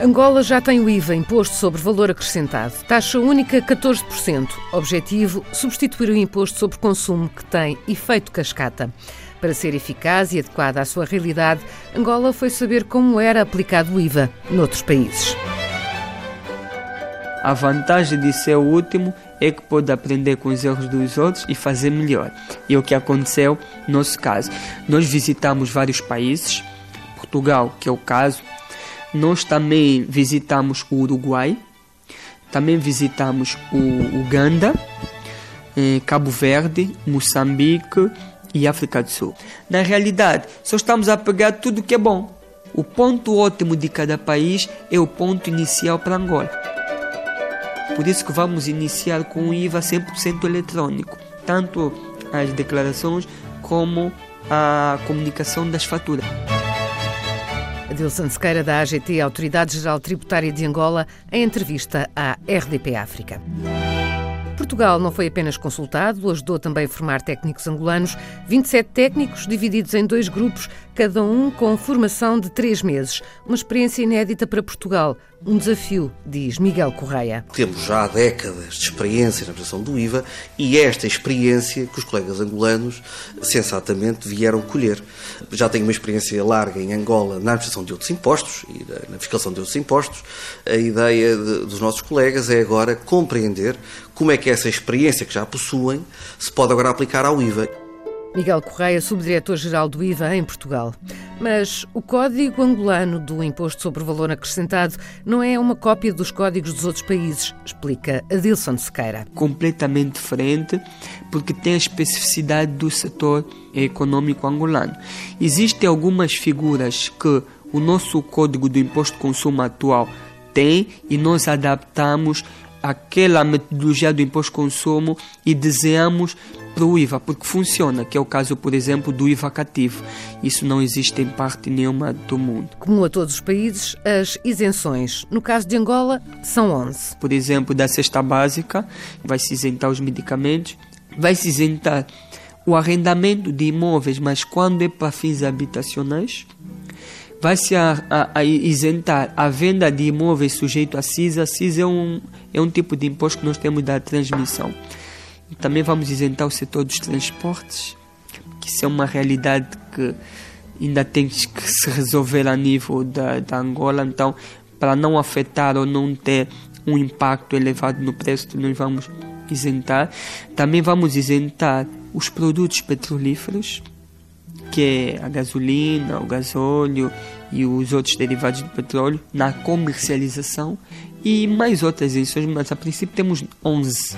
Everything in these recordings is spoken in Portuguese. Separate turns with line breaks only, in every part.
Angola já tem o IVA, Imposto sobre Valor Acrescentado. Taxa única 14%. Objetivo: substituir o imposto sobre consumo que tem efeito cascata. Para ser eficaz e adequada à sua realidade, Angola foi saber como era aplicado o IVA noutros países.
A vantagem de ser o último é que pode aprender com os erros dos outros e fazer melhor. E é o que aconteceu no nosso caso. Nós visitamos vários países, Portugal, que é o caso, nós também visitamos o Uruguai, também visitamos o Uganda, eh, Cabo Verde, Moçambique e África do Sul. Na realidade, só estamos a pegar tudo que é bom. O ponto ótimo de cada país é o ponto inicial para Angola. Por isso que vamos iniciar com o IVA 100% eletrônico, tanto as declarações como a comunicação das faturas.
Adilson Sequeira, da AGT, Autoridade Geral Tributária de Angola, em entrevista à RDP África. Portugal não foi apenas consultado, ajudou também a formar técnicos angolanos, 27 técnicos divididos em dois grupos, cada um com formação de três meses. Uma experiência inédita para Portugal, um desafio, diz Miguel Correia.
Temos já décadas de experiência na prestação do IVA e esta experiência que os colegas angolanos sensatamente vieram colher. Já tenho uma experiência larga em Angola na administração de outros impostos e na fiscalização de outros impostos. A ideia de, dos nossos colegas é agora compreender como é que essa experiência que já possuem se pode agora aplicar ao IVA.
Miguel Correia, subdiretor-geral do IVA em Portugal. Mas o código angolano do Imposto sobre o Valor Acrescentado não é uma cópia dos códigos dos outros países, explica Adilson Sequeira.
Completamente diferente, porque tem a especificidade do setor econômico angolano. Existem algumas figuras que o nosso código do imposto de consumo atual tem e nós adaptamos aquela metodologia do imposto de consumo e desenhamos para o IVA, porque funciona, que é o caso, por exemplo, do IVA cativo. Isso não existe em parte nenhuma do mundo.
Como a todos os países, as isenções, no caso de Angola, são 11.
Por exemplo, da cesta básica, vai-se isentar os medicamentos, vai-se isentar o arrendamento de imóveis, mas quando é para fins habitacionais, vai-se a, a, a, isentar a venda de imóveis sujeito a CISA. CISA é um, é um tipo de imposto que nós temos da transmissão. Também vamos isentar o setor dos transportes, que isso é uma realidade que ainda tem que se resolver a nível da, da Angola. Então, para não afetar ou não ter um impacto elevado no preço, nós vamos isentar. Também vamos isentar os produtos petrolíferos, que é a gasolina, o gasóleo e os outros derivados do petróleo, na comercialização e mais outras isenções, mas a princípio temos 11.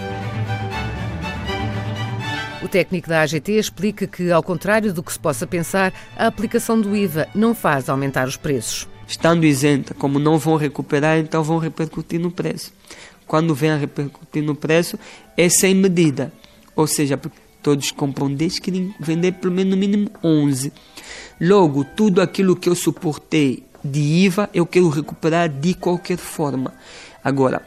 Técnico da AGT explica que, ao contrário do que se possa pensar, a aplicação do IVA não faz aumentar os preços.
Estando isenta, como não vão recuperar, então vão repercutir no preço. Quando vem a repercutir no preço, é sem medida. Ou seja, todos compram 10, querem vender pelo menos no mínimo 11. Logo, tudo aquilo que eu suportei de IVA eu quero recuperar de qualquer forma. Agora,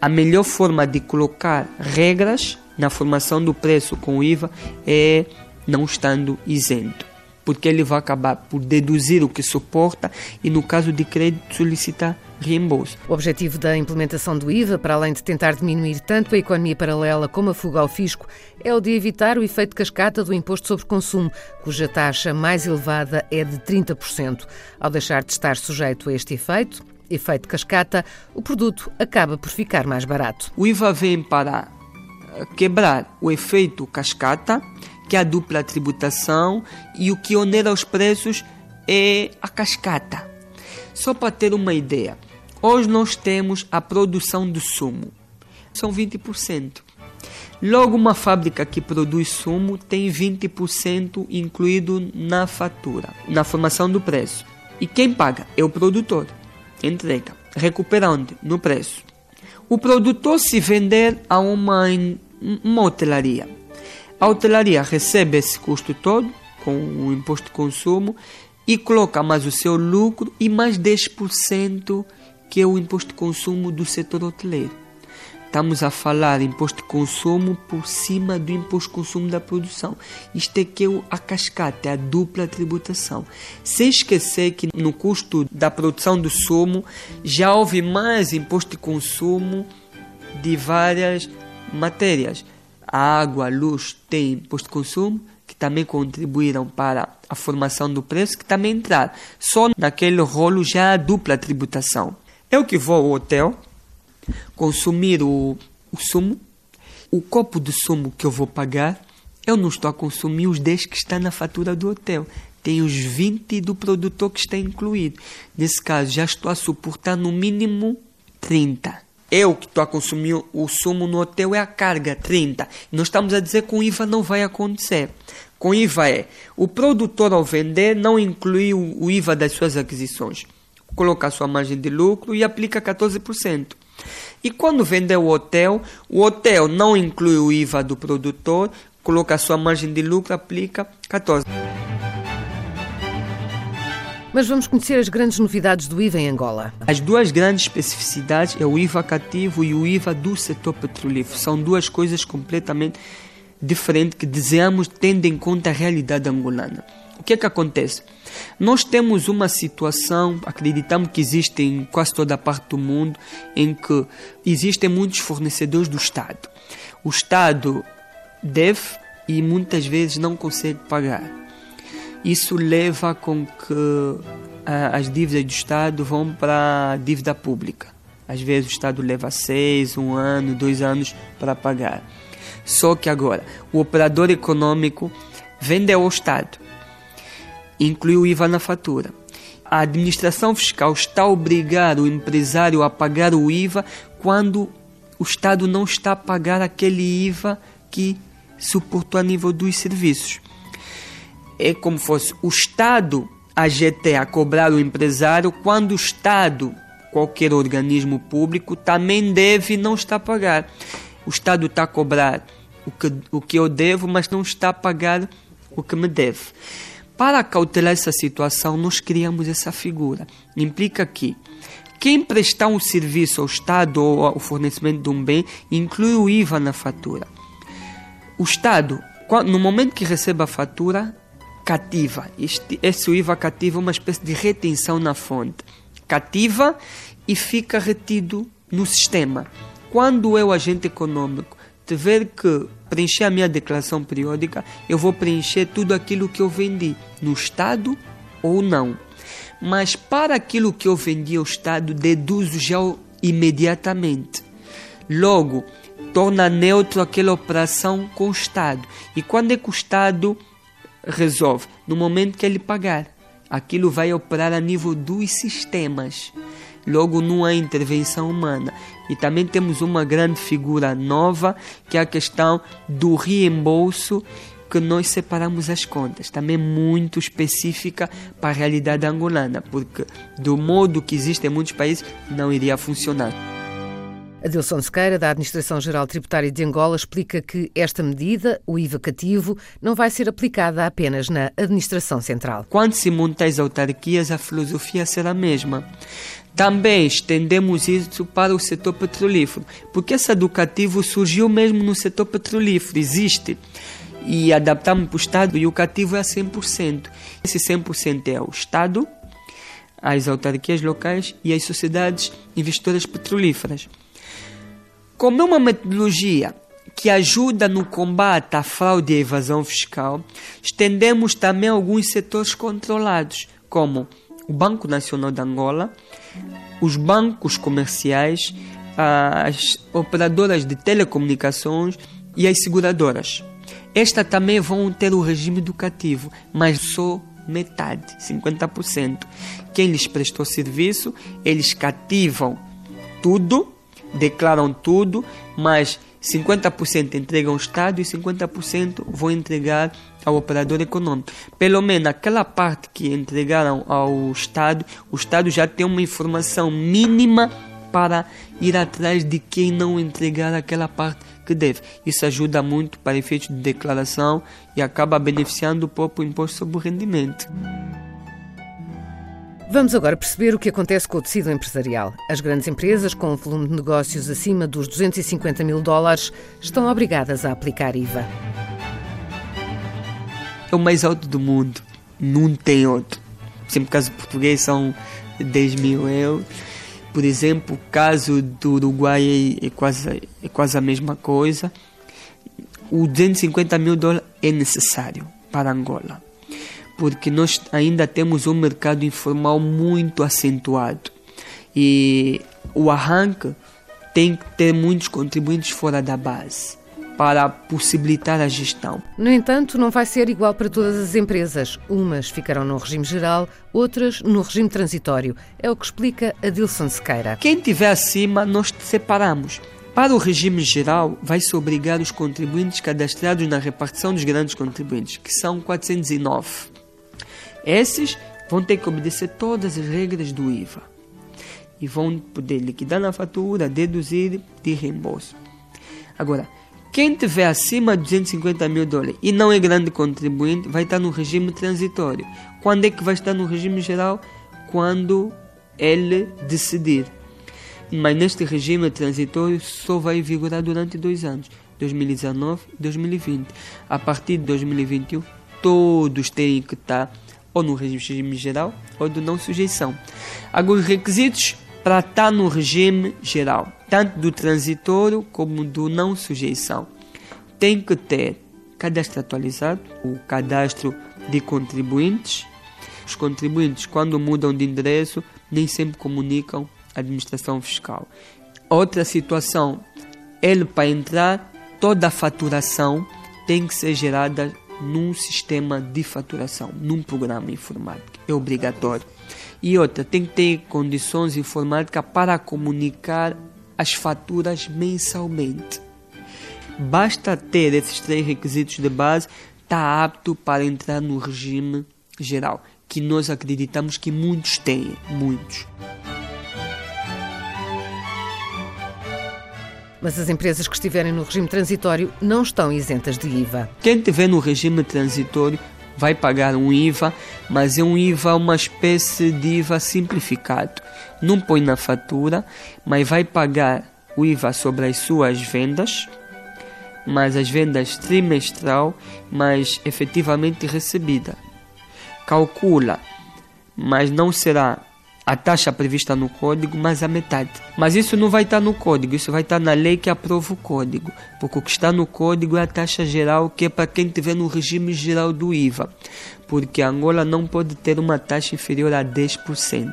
a melhor forma de colocar regras na formação do preço com o IVA é não estando isento, porque ele vai acabar por deduzir o que suporta e, no caso de crédito, solicitar reembolso.
O objetivo da implementação do IVA, para além de tentar diminuir tanto a economia paralela como a fuga ao fisco, é o de evitar o efeito cascata do imposto sobre consumo, cuja taxa mais elevada é de 30%. Ao deixar de estar sujeito a este efeito, efeito cascata, o produto acaba por ficar mais barato.
O IVA vem para quebrar o efeito cascata, que é a dupla tributação, e o que onera os preços é a cascata. Só para ter uma ideia, hoje nós temos a produção do sumo, são 20%. Logo, uma fábrica que produz sumo tem 20% incluído na fatura, na formação do preço. E quem paga é o produtor. Entrega, recuperando no preço. O produtor se vender a uma uma hotelaria. A hotelaria recebe esse custo todo com o imposto de consumo e coloca mais o seu lucro e mais 10% que é o imposto de consumo do setor hoteleiro. estamos a falar imposto de consumo por cima do imposto de consumo da produção. Isto é que é a cascata, é a dupla tributação. Sem esquecer que no custo da produção do sumo já houve mais imposto de consumo de várias matérias. A água, a luz tem imposto de consumo, que também contribuíram para a formação do preço, que também entraram. Só naquele rolo já há dupla tributação. Eu que vou ao hotel, consumir o, o sumo, o copo de sumo que eu vou pagar, eu não estou a consumir os 10 que está na fatura do hotel. Tem os 20 do produtor que está incluído. Nesse caso, já estou a suportar no mínimo 30. Eu que estou a consumir o sumo no hotel é a carga 30. Nós estamos a dizer que com IVA não vai acontecer. Com IVA é o produtor ao vender não inclui o IVA das suas aquisições. Coloca a sua margem de lucro e aplica 14%. E quando vender o hotel, o hotel não inclui o IVA do produtor, coloca a sua margem de lucro, aplica 14%.
Mas vamos conhecer as grandes novidades do IVA em Angola.
As duas grandes especificidades é o IVA cativo e o IVA do setor petrolífero. São duas coisas completamente diferentes que desejamos tendo em conta a realidade angolana. O que é que acontece? Nós temos uma situação, acreditamos que existe em quase toda a parte do mundo, em que existem muitos fornecedores do Estado. O Estado deve e muitas vezes não consegue pagar. Isso leva com que as dívidas do Estado vão para a dívida pública. Às vezes o Estado leva seis, um ano, dois anos para pagar. Só que agora o operador econômico vende ao Estado inclui o IVA na fatura. A administração fiscal está a obrigar o empresário a pagar o IVA quando o Estado não está a pagar aquele IVA que suportou a nível dos serviços. É como fosse o Estado, a GT, a cobrar o empresário quando o Estado, qualquer organismo público, também deve e não está a pagar. O Estado está a cobrar o que, o que eu devo, mas não está a pagar o que me deve. Para cautelar essa situação, nós criamos essa figura. Implica que quem prestar um serviço ao Estado ou o fornecimento de um bem inclui o IVA na fatura. O Estado, no momento que recebe a fatura, cativa. Este, esse IVA cativa uma espécie de retenção na fonte. Cativa e fica retido no sistema. Quando eu, agente econômico, tiver que preencher a minha declaração periódica, eu vou preencher tudo aquilo que eu vendi no Estado ou não. Mas para aquilo que eu vendi ao Estado, deduzo já imediatamente. Logo, torna neutro aquela operação com o Estado. E quando é que o Estado resolve? No momento que ele pagar. Aquilo vai operar a nível dos sistemas. Logo, não há intervenção humana. E também temos uma grande figura nova, que é a questão do reembolso que nós separamos as contas, também muito específica para a realidade angolana, porque do modo que existe em muitos países não iria funcionar.
Adilson Sequeira, da Administração Geral Tributária de Angola, explica que esta medida, o IVA cativo, não vai ser aplicada apenas na Administração Central.
Quando se monta as autarquias, a filosofia será a mesma. Também estendemos isso para o setor petrolífero, porque esse educativo surgiu mesmo no setor petrolífero, existe. E adaptamos para o Estado e o cativo é a 100%. Esse 100% é o Estado, as autarquias locais e as sociedades investidoras petrolíferas. Como é uma metodologia que ajuda no combate à fraude e à evasão fiscal, estendemos também alguns setores controlados, como o Banco Nacional de Angola, os bancos comerciais, as operadoras de telecomunicações e as seguradoras. Estas também vão ter o regime educativo, mas só metade, 50%. Quem lhes prestou serviço, eles cativam tudo, declaram tudo, mas 50% entregam ao Estado e 50% vão entregar ao operador econômico. Pelo menos aquela parte que entregaram ao Estado, o Estado já tem uma informação mínima para ir atrás de quem não entregar aquela parte que deve. Isso ajuda muito para efeitos de declaração e acaba beneficiando o próprio imposto sobre o rendimento.
Vamos agora perceber o que acontece com o tecido empresarial. As grandes empresas, com um volume de negócios acima dos 250 mil dólares, estão obrigadas a aplicar IVA.
É o mais alto do mundo. Não tem outro. Exemplo, caso português são 10 mil euros. Por exemplo, o caso do Uruguai é quase, é quase a mesma coisa. O 250 mil dólares é necessário para Angola porque nós ainda temos um mercado informal muito acentuado e o arranque tem que ter muitos contribuintes fora da base para possibilitar a gestão.
No entanto, não vai ser igual para todas as empresas. Umas ficarão no regime geral, outras no regime transitório. É o que explica Adilson Sequeira.
Quem estiver acima, nós separamos. Para o regime geral, vai-se obrigar os contribuintes cadastrados na repartição dos grandes contribuintes, que são 409. Esses vão ter que obedecer todas as regras do IVA e vão poder liquidar na fatura, deduzir de reembolso. Agora, quem tiver acima de 250 mil dólares e não é grande contribuinte, vai estar no regime transitório. Quando é que vai estar no regime geral? Quando ele decidir. Mas neste regime transitório só vai vigorar durante dois anos, 2019 e 2020. A partir de 2021, todos têm que estar ou no regime geral ou de não sujeição. Os requisitos para estar no regime geral, tanto do transitório como do não sujeição, tem que ter cadastro atualizado, o cadastro de contribuintes. Os contribuintes, quando mudam de endereço, nem sempre comunicam à administração fiscal. Outra situação, ele para entrar, toda a faturação tem que ser gerada num sistema de faturação, num programa informático. É obrigatório. E outra, tem que ter condições informáticas para comunicar as faturas mensalmente. Basta ter esses três requisitos de base, está apto para entrar no regime geral, que nós acreditamos que muitos têm, muitos.
Mas as empresas que estiverem no regime transitório não estão isentas de IVA.
Quem estiver no regime transitório vai pagar um IVA, mas é um IVA, uma espécie de IVA simplificado. Não põe na fatura, mas vai pagar o IVA sobre as suas vendas, mas as vendas trimestral, mas efetivamente recebida. Calcula, mas não será a taxa prevista no código, mas a metade. Mas isso não vai estar no código, isso vai estar na lei que aprova o código. Porque o que está no código é a taxa geral, que é para quem estiver no regime geral do IVA. Porque Angola não pode ter uma taxa inferior a 10%,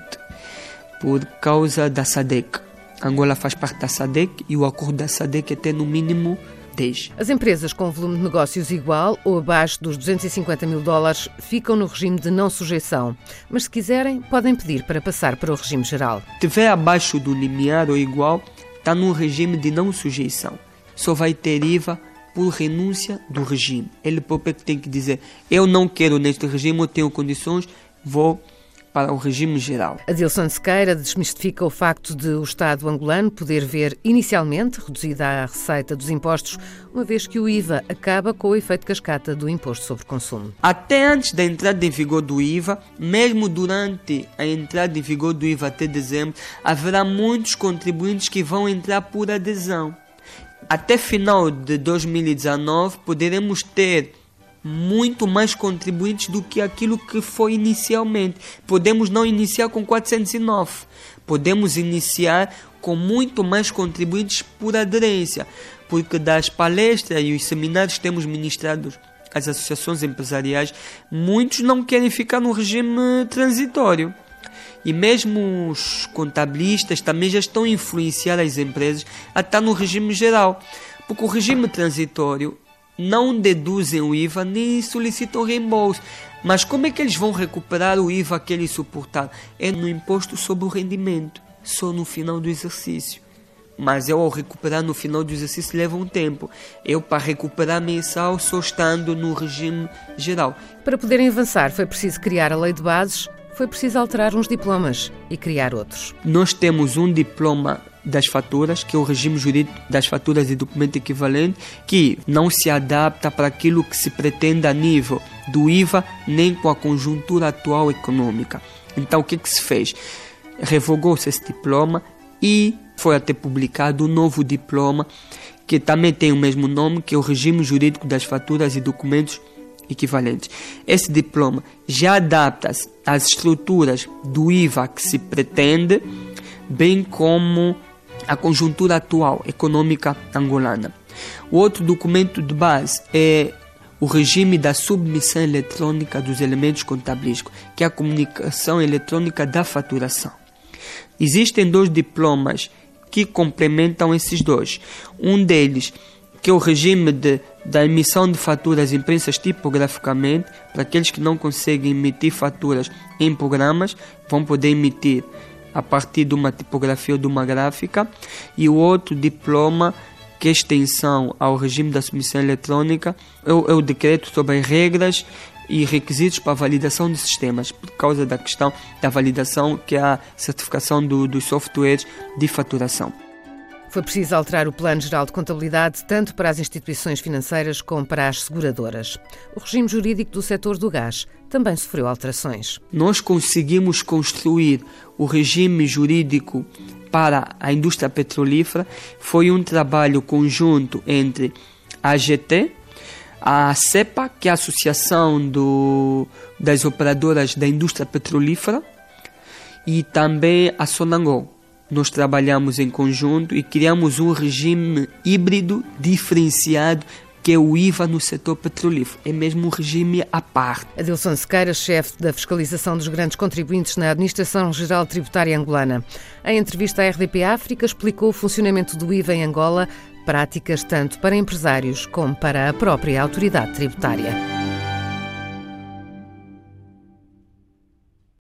por causa da SADEC. Angola faz parte da SADEC e o acordo da SADEC é ter no mínimo 10.
As empresas com volume de negócios igual ou abaixo dos 250 mil dólares ficam no regime de não sujeição, mas se quiserem, podem pedir para passar para o regime geral.
Se estiver abaixo do limiar ou igual, está no regime de não sujeição. Só vai ter IVA por renúncia do regime. Ele próprio tem que dizer: eu não quero neste regime, eu tenho condições, vou para o regime geral.
Adilson Sequeira desmistifica o facto de o Estado angolano poder ver inicialmente reduzida a receita dos impostos, uma vez que o IVA acaba com o efeito cascata do imposto sobre consumo.
Até antes da entrada em vigor do IVA, mesmo durante a entrada em vigor do IVA até dezembro, haverá muitos contribuintes que vão entrar por adesão. Até final de 2019, poderemos ter muito mais contribuintes do que aquilo que foi inicialmente. Podemos não iniciar com 409, podemos iniciar com muito mais contribuintes por aderência, porque das palestras e os seminários que temos ministrados às associações empresariais, muitos não querem ficar no regime transitório. E mesmo os contabilistas também já estão a influenciar as empresas a estar no regime geral. Porque o regime transitório não deduzem o IVA nem solicitam reembolso. Mas como é que eles vão recuperar o IVA que eles suportaram? É no imposto sobre o rendimento, só no final do exercício. Mas eu ao recuperar no final do exercício leva um tempo. Eu para recuperar mensal só estando no regime geral.
Para poderem avançar foi preciso criar a lei de bases, foi preciso alterar uns diplomas e criar outros.
Nós temos um diploma das faturas, que é o regime jurídico das faturas e documento equivalente, que não se adapta para aquilo que se pretende a nível do IVA, nem com a conjuntura atual econômica. Então, o que, que se fez? Revogou-se esse diploma e foi até publicado um novo diploma que também tem o mesmo nome, que é o Regime Jurídico das Faturas e Documentos Equivalentes. Esse diploma já adapta-se às estruturas do IVA que se pretende, bem como a conjuntura atual econômica angolana. O outro documento de base é o regime da submissão eletrônica dos elementos contabilísticos, que é a comunicação eletrônica da faturação. Existem dois diplomas que complementam esses dois. Um deles, que é o regime de, da emissão de faturas imprensas tipograficamente, para aqueles que não conseguem emitir faturas em programas, vão poder emitir a partir de uma tipografia ou de uma gráfica, e o outro diploma que é extensão ao regime da submissão eletrônica é o, é o decreto sobre as regras e requisitos para a validação de sistemas, por causa da questão da validação, que é a certificação do, dos softwares de faturação.
Foi preciso alterar o Plano Geral de Contabilidade tanto para as instituições financeiras como para as seguradoras. O regime jurídico do setor do gás também sofreu alterações.
Nós conseguimos construir o regime jurídico para a indústria petrolífera. Foi um trabalho conjunto entre a AGT, a CEPA, que é a Associação do, das Operadoras da Indústria Petrolífera, e também a Sonangol. Nós trabalhamos em conjunto e criamos um regime híbrido diferenciado que é o IVA no setor petrolífero. É mesmo um regime à parte.
Adilson Sequeira, chefe da fiscalização dos grandes contribuintes na Administração Geral Tributária Angolana. Em entrevista à RDP África, explicou o funcionamento do IVA em Angola práticas tanto para empresários como para a própria autoridade tributária.